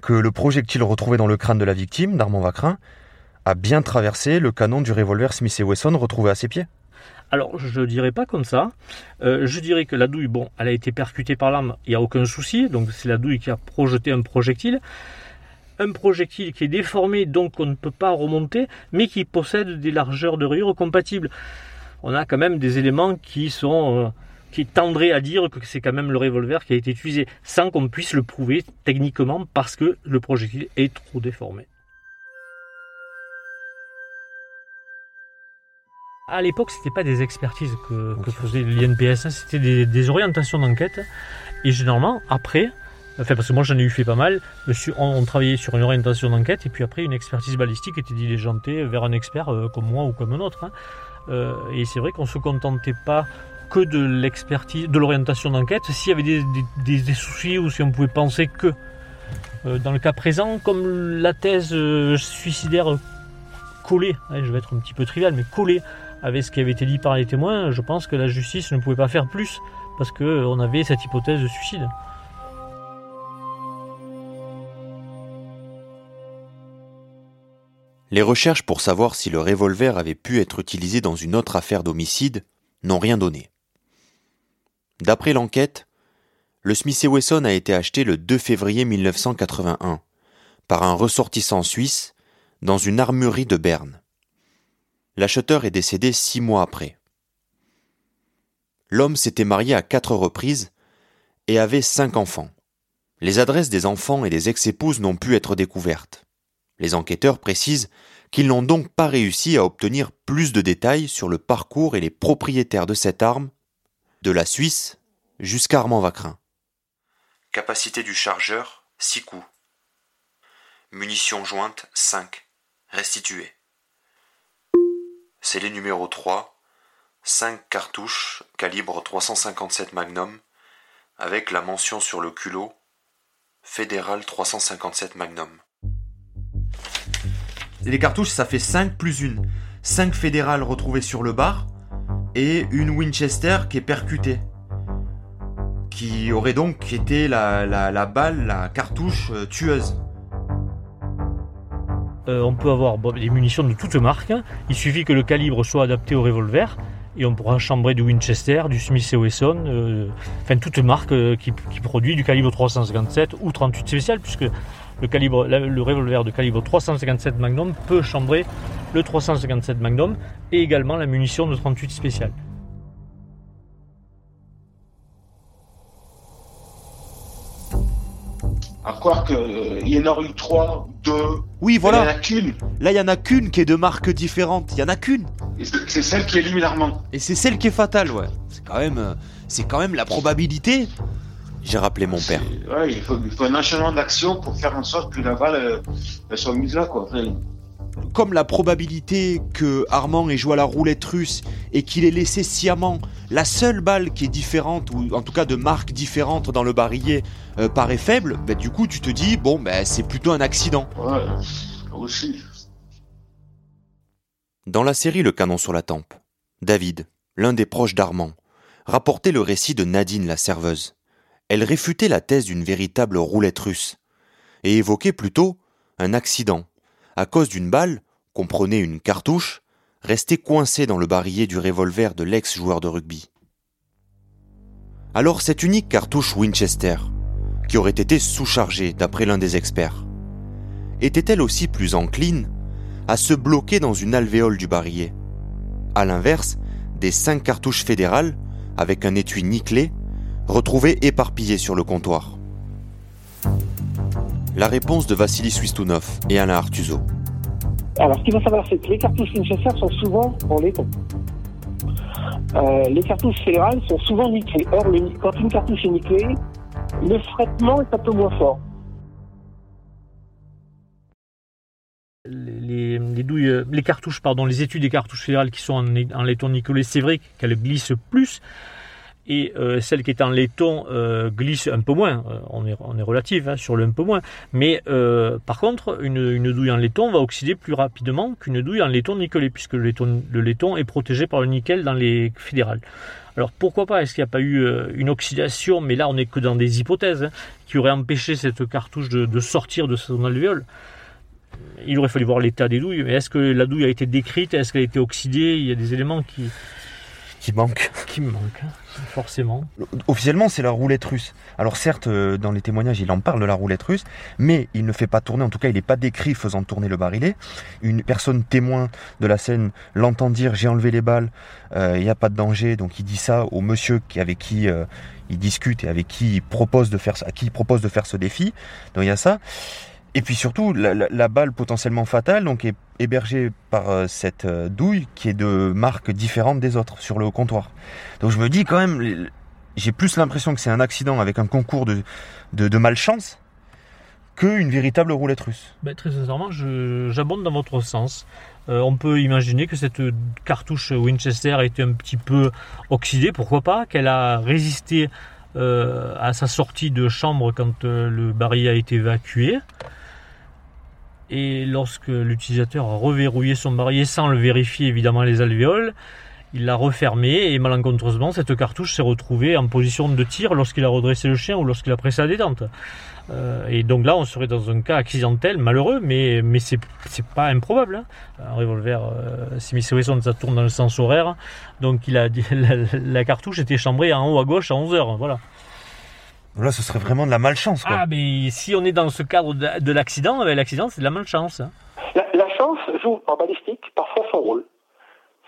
[SPEAKER 8] que le projectile retrouvé dans le crâne de la victime, d'Armand Vacrin, a bien traversé le canon du revolver Smith Wesson retrouvé à ses pieds.
[SPEAKER 4] Alors, je ne dirais pas comme ça. Euh, je dirais que la douille, bon, elle a été percutée par l'arme, il n'y a aucun souci. Donc, c'est la douille qui a projeté un projectile. Un projectile qui est déformé, donc on ne peut pas remonter, mais qui possède des largeurs de rayures compatibles. On a quand même des éléments qui sont. euh, qui tendraient à dire que c'est quand même le revolver qui a été utilisé, sans qu'on puisse le prouver techniquement parce que le projectile est trop déformé. À l'époque, c'était pas des expertises que, que faisait l'INPS, hein, c'était des, des orientations d'enquête. Et généralement, après, enfin parce que moi j'en ai eu fait pas mal, on, on travaillait sur une orientation d'enquête et puis après une expertise balistique était diligentée vers un expert euh, comme moi ou comme un autre. hein. Euh, et c'est vrai qu'on se contentait pas que de l'expertise, de l'orientation d'enquête, s'il y avait des, des- des- des soucis ou si on pouvait penser que. Euh, dans le cas présent, comme la thèse suicidaire collée, hein, je vais être un petit peu trivial, mais collée avec ce qui avait été dit par les témoins, je pense que la justice ne pouvait pas faire plus parce qu'on avait cette hypothèse de suicide.
[SPEAKER 2] Les recherches pour savoir si le revolver avait pu être utilisé dans une autre affaire d'homicide n'ont rien donné. D'après l'enquête, le Smith Wesson a été acheté le 2 février 1981 par un ressortissant suisse dans une armurerie de Berne. L'acheteur est décédé six mois après. L'homme s'était marié à quatre reprises et avait cinq enfants. Les adresses des enfants et des ex-épouses n'ont pu être découvertes. Les enquêteurs précisent qu'ils n'ont donc pas réussi à obtenir plus de détails sur le parcours et les propriétaires de cette arme, de la Suisse jusqu'à Armand Vacrin. Capacité du chargeur 6 coups. Munitions jointes 5. Restituées. Scellé numéro 3. 5 cartouches calibre 357 Magnum avec la mention sur le culot Fédéral 357 Magnum. Les cartouches, ça fait 5 plus 1. 5 fédérales retrouvées sur le bar et une Winchester qui est percutée. Qui aurait donc été la, la, la balle, la cartouche euh, tueuse.
[SPEAKER 4] Euh, on peut avoir des munitions de toutes marques. Il suffit que le calibre soit adapté au revolver et on pourra chambrer du Winchester, du Smith Wesson, euh, enfin toute marque euh, qui, produit du calibre 357 ou 38 spécial, puisque le, le revolver de calibre 357 Magnum peut chambrer le 357 Magnum et également la munition de 38 spécial.
[SPEAKER 6] À croire qu'il y en aurait eu trois, deux.
[SPEAKER 2] Oui,
[SPEAKER 6] Il
[SPEAKER 2] voilà.
[SPEAKER 6] n'y en a qu'une.
[SPEAKER 2] Là, il y en a qu'une qui est de marque différente. Il y en a qu'une.
[SPEAKER 6] C'est celle qui élimine Armand.
[SPEAKER 2] Et c'est celle qui est fatale, ouais. C'est quand même, euh, c'est quand même la probabilité. J'ai rappelé mon père.
[SPEAKER 6] Ouais, il faut, il faut un enchaînement d'actions pour faire en sorte que la balle euh, soit mise là, quoi. Enfin,
[SPEAKER 2] Comme la probabilité que Armand ait joué à la roulette russe et qu'il ait laissé sciemment la seule balle qui est différente, ou en tout cas de marque différente dans le barillet, euh, paraît faible, bah, du coup tu te dis, bon, bah, c'est plutôt un accident.
[SPEAKER 6] ouais, aussi.
[SPEAKER 2] Dans la série Le canon sur la tempe, David, l'un des proches d'Armand, rapportait le récit de Nadine la serveuse. Elle réfutait la thèse d'une véritable roulette russe et évoquait plutôt un accident à cause d'une balle, comprenait une cartouche, restée coincée dans le barillet du revolver de l'ex-joueur de rugby. Alors cette unique cartouche Winchester, qui aurait été sous-chargée d'après l'un des experts, était-elle aussi plus encline à se bloquer dans une alvéole du barillet? A l'inverse, des cinq cartouches fédérales, avec un étui nickelé, retrouvées éparpillées sur le comptoir. La réponse de Vassili Swistunov et Alain Artuzo.
[SPEAKER 5] Alors, ce qu'il faut savoir, c'est que les cartouches Winchester sont souvent en laiton. Euh, les cartouches fédérales sont souvent nickelées. Or, le- quand une cartouche est nickelée, le frettement est un peu moins fort.
[SPEAKER 4] les, les douilles, euh, les cartouches, pardon, les études des cartouches fédérales qui sont en, en laiton nickelé, c'est vrai qu'elles glissent plus. Et euh, celle qui est en laiton euh, glisse un peu moins. Euh, on est, on est relatif hein, sur le un peu moins. Mais par contre, une, douille en laiton va oxyder plus rapidement qu'une douille en laiton nickelé, puisque le laiton, est protégé par le nickel dans les fédérales. Alors pourquoi pas? Est-ce qu'il n'y a pas eu une oxydation? Mais là, on n'est que dans des hypothèses hein, qui auraient empêché cette cartouche de, de sortir de son alvéole il aurait fallu voir l'état des douilles, mais est-ce que la douille a été décrite? Est-ce qu'elle a été oxydée? Il y a des éléments qui,
[SPEAKER 8] Qui manque.
[SPEAKER 4] qui hein, forcément.
[SPEAKER 8] Officiellement, c'est la roulette russe. Alors certes, euh, dans les témoignages, il en parle de la roulette russe, mais il ne fait pas tourner, en tout cas, il n'est pas décrit faisant tourner le barillet. Une personne témoin de la scène l'entend dire j'ai enlevé les balles, euh, il n'y a pas de danger, donc il dit ça au monsieur qui, avec qui euh, il discute et avec qui il propose de faire, à qui il propose de faire ce défi. Donc il y a ça. Et puis surtout, la, balle potentiellement fatale donc est hébergée par euh, cette euh, douille qui est de marque différente des autres sur le comptoir. Donc je me dis quand même, j'ai plus l'impression que c'est un accident avec un concours de, de, de malchance qu'une véritable roulette russe.
[SPEAKER 4] Ben, très sincèrement, j'abonde dans votre sens. Euh, on peut imaginer que cette cartouche Winchester a été un petit peu oxydée, pourquoi pas, qu'elle a résisté à sa sortie de chambre quand le barillet a été évacué. Et lorsque l'utilisateur a reverrouillé son barillet sans le vérifier évidemment les alvéoles, il l'a refermé et malencontreusement cette cartouche s'est retrouvée en position de tir lorsqu'il a redressé le chien ou lorsqu'il a pressé la détente. Euh, et donc là, on serait dans un cas accidentel, malheureux, mais, mais c'est, pas improbable. hein. Un revolver euh, Smith Wesson, ça tourne dans le sens horaire. Donc la, cartouche était chambrée en haut à gauche à 11 heures. Voilà.
[SPEAKER 8] Là, ce serait vraiment de la malchance. Quoi.
[SPEAKER 4] Ah, mais si on est dans ce cadre de, de l'accident, ben, l'accident, c'est de la malchance.
[SPEAKER 5] La, la chance joue en balistique parfois son rôle.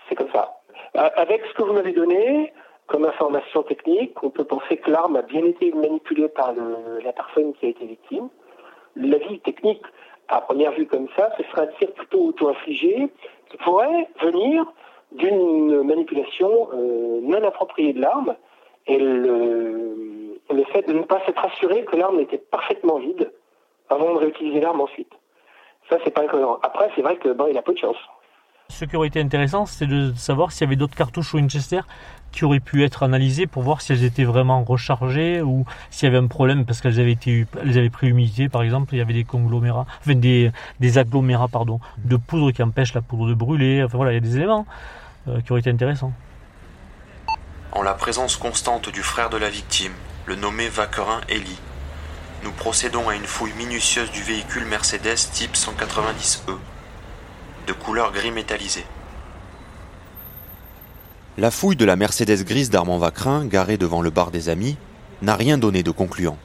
[SPEAKER 5] C'est comme ça. Euh, avec ce que vous m'avez donné comme information technique, on peut penser que l'arme a bien été manipulée par le- la personne qui a été victime. L'avis technique, à première vue comme ça, ce serait un tir plutôt auto-infligé qui pourrait venir d'une manipulation euh, non appropriée de l'arme et le, le fait de ne pas s'être assuré que l'arme était parfaitement vide avant de réutiliser l'arme ensuite. Ça, c'est pas incohérent. Après, c'est vrai que bon, il a peu de chance.
[SPEAKER 4] Ce qui aurait été intéressant, c'est de savoir s'il y avait d'autres cartouches Winchester qui auraient pu être analysées pour voir si elles étaient vraiment rechargées ou s'il y avait un problème parce qu'elles avaient été, elles avaient pris l'humidité, par exemple, il y avait des conglomérats, enfin des, des agglomérats, pardon, de poudre qui empêchent la poudre de brûler. Enfin voilà, il y a des éléments euh, qui auraient été intéressants.
[SPEAKER 2] En la présence constante du frère de la victime, nommé Vaquerin Eli, nous procédons à une fouille minutieuse du véhicule Mercedes type 190E, de couleur gris métallisé. La fouille de la Mercedes grise d'Armand Vacrin, garée devant le bar des amis, n'a rien donné de concluant.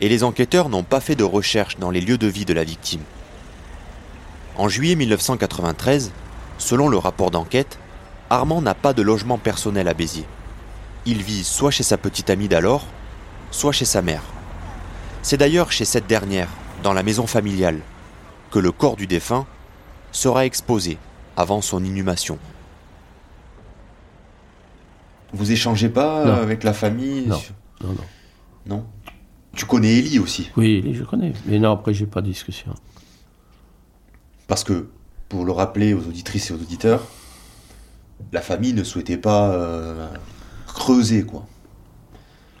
[SPEAKER 2] Et les enquêteurs n'ont pas fait de recherche dans les lieux de vie de la victime. En juillet 1993, selon le rapport d'enquête, Armand n'a pas de logement personnel à Béziers. Il vit soit chez sa petite amie d'alors, soit chez sa mère. C'est d'ailleurs chez cette dernière, dans la maison familiale, que le corps du défunt sera exposé avant son inhumation. Vous échangez pas
[SPEAKER 3] Non.
[SPEAKER 2] avec la famille
[SPEAKER 3] Non, non. Non
[SPEAKER 2] Tu connais Ellie aussi?
[SPEAKER 3] Oui, Ellie, je connais. Mais non, après, j'ai pas de discussion.
[SPEAKER 2] Parce que, pour le rappeler aux auditrices et aux auditeurs, la famille ne souhaitait pas euh, creuser, quoi.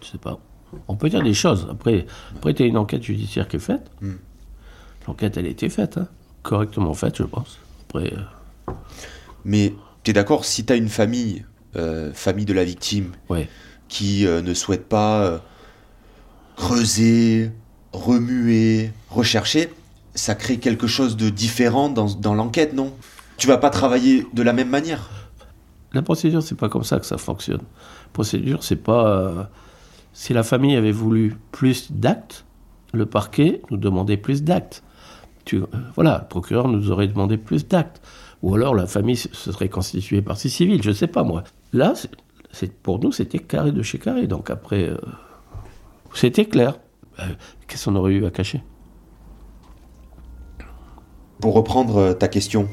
[SPEAKER 3] Je sais pas. On peut dire des choses. Après, après tu as une enquête judiciaire qui est faite.
[SPEAKER 2] Hmm.
[SPEAKER 3] L'enquête, elle a été faite. hein. Correctement faite, je pense. Après, euh,
[SPEAKER 2] Mais tu es d'accord, si tu as une famille, euh, famille de la victime,
[SPEAKER 3] ouais.
[SPEAKER 2] qui euh, ne souhaite pas creuser, remuer, rechercher, ça crée quelque chose de différent dans, dans l'enquête, non? Tu vas pas travailler de la même manière?
[SPEAKER 3] La procédure, c'est pas comme ça que ça fonctionne. Procédure, c'est pas. euh, si la famille avait voulu plus d'actes, le parquet nous demandait plus d'actes. Tu, euh, voilà, le procureur nous aurait demandé plus d'actes. Ou alors la famille se se serait constituée partie civile, je sais pas moi. Là, c'est- c'est, pour nous, c'était carré de chez carré. Donc après, euh, c'était clair. Qu'est-ce qu'on aurait eu à cacher?
[SPEAKER 2] Pour reprendre ta question,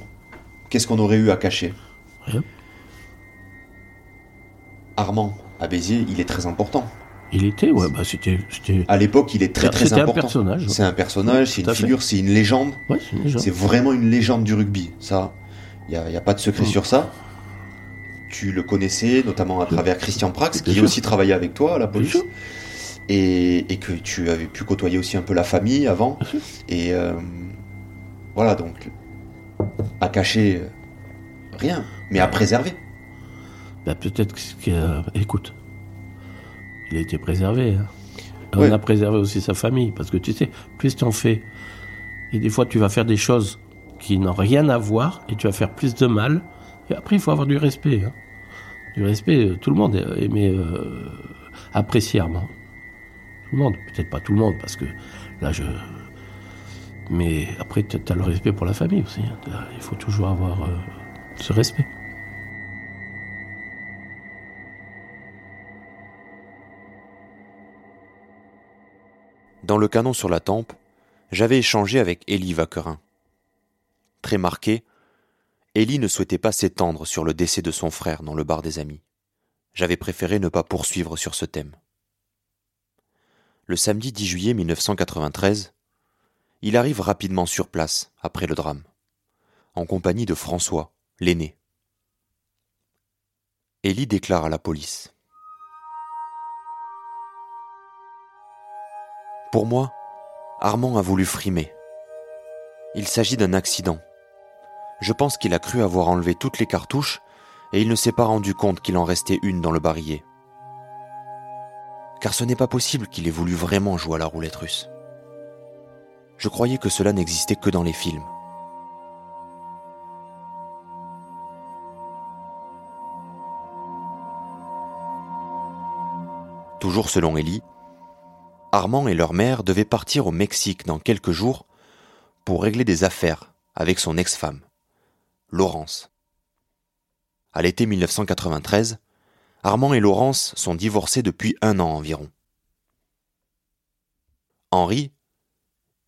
[SPEAKER 2] qu'est-ce qu'on aurait eu à cacher?
[SPEAKER 3] Rien.
[SPEAKER 2] Armand, à Béziers, il est très important.
[SPEAKER 3] Il était, ouais, bah c'était. c'était...
[SPEAKER 2] À l'époque, il est très très
[SPEAKER 3] C'était un
[SPEAKER 2] important.
[SPEAKER 3] personnage.
[SPEAKER 2] C'est un personnage, c'est une figure, c'est une légende.
[SPEAKER 3] Ouais, c'est.
[SPEAKER 2] C'est vraiment une légende du rugby. Ça, il n'y a, y a pas de secret
[SPEAKER 3] Mm.
[SPEAKER 2] sur ça. Tu le connaissais, notamment à travers Christian Prax, qui
[SPEAKER 3] sûr.
[SPEAKER 2] aussi travaillait avec toi à la police. Et, et que tu avais pu côtoyer aussi un peu la famille avant. Et euh, voilà, donc, à cacher, euh, rien, mais à préserver.
[SPEAKER 3] Bah, peut-être que, a- écoute, il a été préservé. hein.
[SPEAKER 2] Ouais.
[SPEAKER 3] On a préservé aussi sa famille, parce que tu sais, plus tu en fais, et des fois tu vas faire des choses qui n'ont rien à voir, et tu vas faire plus de mal. Et après, il faut avoir du respect. hein. Du respect, euh, tout le monde aimait euh, apprécier Armand. Tout le monde, peut-être pas tout le monde, parce que là, je. Mais après, tu as le respect pour la famille aussi. hein. Il faut toujours avoir euh, ce respect.
[SPEAKER 2] Dans le canon sur la tempe, j'avais échangé avec Élie Vaquerin. Très marqué, Élie ne souhaitait pas s'étendre sur le décès de son frère dans le bar des amis. J'avais préféré ne pas poursuivre sur ce thème. Le samedi 10 juillet 1993, il arrive rapidement sur place après le drame, en compagnie de François, l'aîné. Élie déclare à la police. Pour moi, Armand a voulu frimer. Il s'agit d'un accident. Je pense qu'il a cru avoir enlevé toutes les cartouches et il ne s'est pas rendu compte qu'il en restait une dans le barillet. Car ce n'est pas possible qu'il ait voulu vraiment jouer à la roulette russe. Je croyais que cela n'existait que dans les films. Toujours selon Ellie, Armand et leur mère devaient partir au Mexique dans quelques jours pour régler des affaires avec son ex-femme, Laurence. À l'été 1993, Armand et Laurence sont divorcés depuis un an environ. Henri,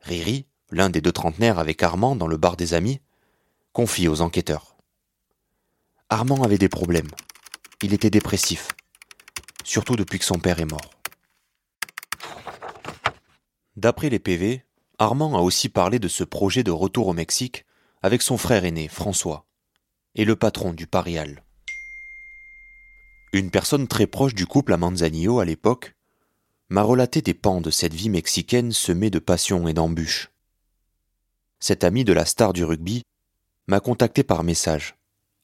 [SPEAKER 2] Riri, l'un des deux trentenaires avec Armand dans le bar des amis, confie aux enquêteurs. Armand avait des problèmes. Il était dépressif, surtout depuis que son père est mort. D'après les PV, Armand a aussi parlé de ce projet de retour au Mexique avec son frère aîné, François, et le patron du Parial. Une personne très proche du couple à Manzanillo à l'époque m'a relaté des pans de cette vie mexicaine semée de passion et d'embûches. Cet ami de la star du rugby m'a contacté par message,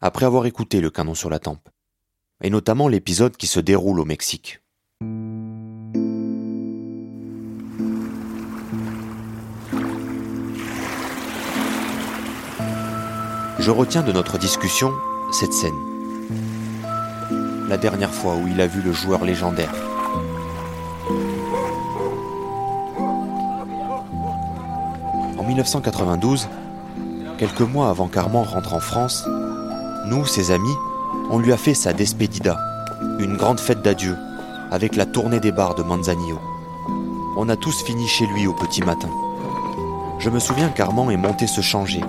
[SPEAKER 2] après avoir écouté le canon sur la tempe, et notamment l'épisode qui se déroule au Mexique. Je retiens de notre discussion cette scène. La dernière fois où il a vu le joueur légendaire. En 1992, quelques mois avant qu'Armand rentre en France, nous, ses amis, on lui a fait sa despedida, une grande fête d'adieu, avec la tournée des bars de Manzanillo. on a tous fini chez lui au petit matin. Je me souviens qu'Armand est monté se changer.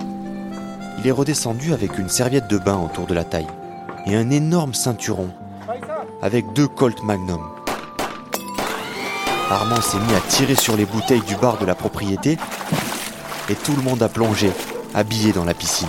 [SPEAKER 2] Il est redescendu avec une serviette de bain autour de la taille et un énorme ceinturon avec deux Colt Magnum. Armand s'est mis à tirer sur les bouteilles du bar de la propriété et tout le monde a plongé, habillé dans la piscine.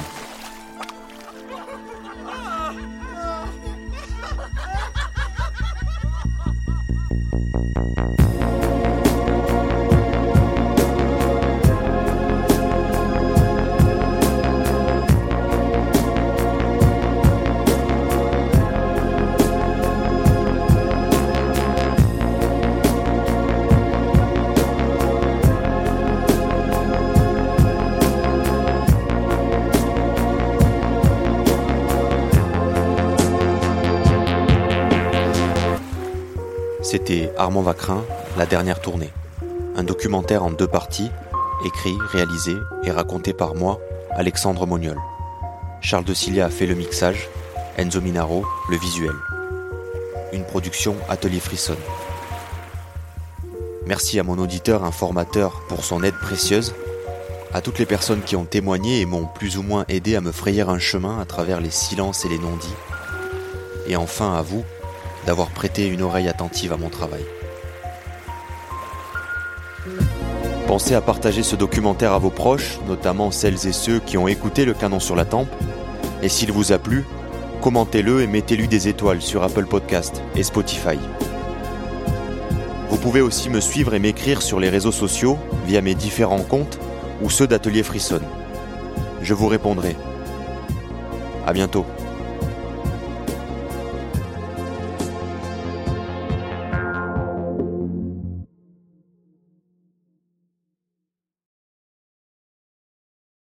[SPEAKER 2] C'était Armand Vacrin, La dernière tournée. Un documentaire en deux parties, écrit, réalisé et raconté par moi, Alexandre Moniol. Charles de Cilia a fait le mixage, Enzo Minaro, le visuel. Une production Atelier Frisson. Merci à mon auditeur informateur pour son aide précieuse, à toutes les personnes qui ont témoigné et m'ont plus ou moins aidé à me frayer un chemin à travers les silences et les non-dits. Et enfin à vous, d'avoir prêté une oreille attentive à mon travail. Pensez à partager ce documentaire à vos proches, notamment celles et ceux qui ont écouté le canon sur la tempe. Et s'il vous a plu, commentez-le et mettez-lui des étoiles sur Apple Podcast et Spotify. Vous pouvez aussi me suivre et m'écrire sur les réseaux sociaux via mes différents comptes ou ceux d'Atelier Frisson. Je vous répondrai. À bientôt.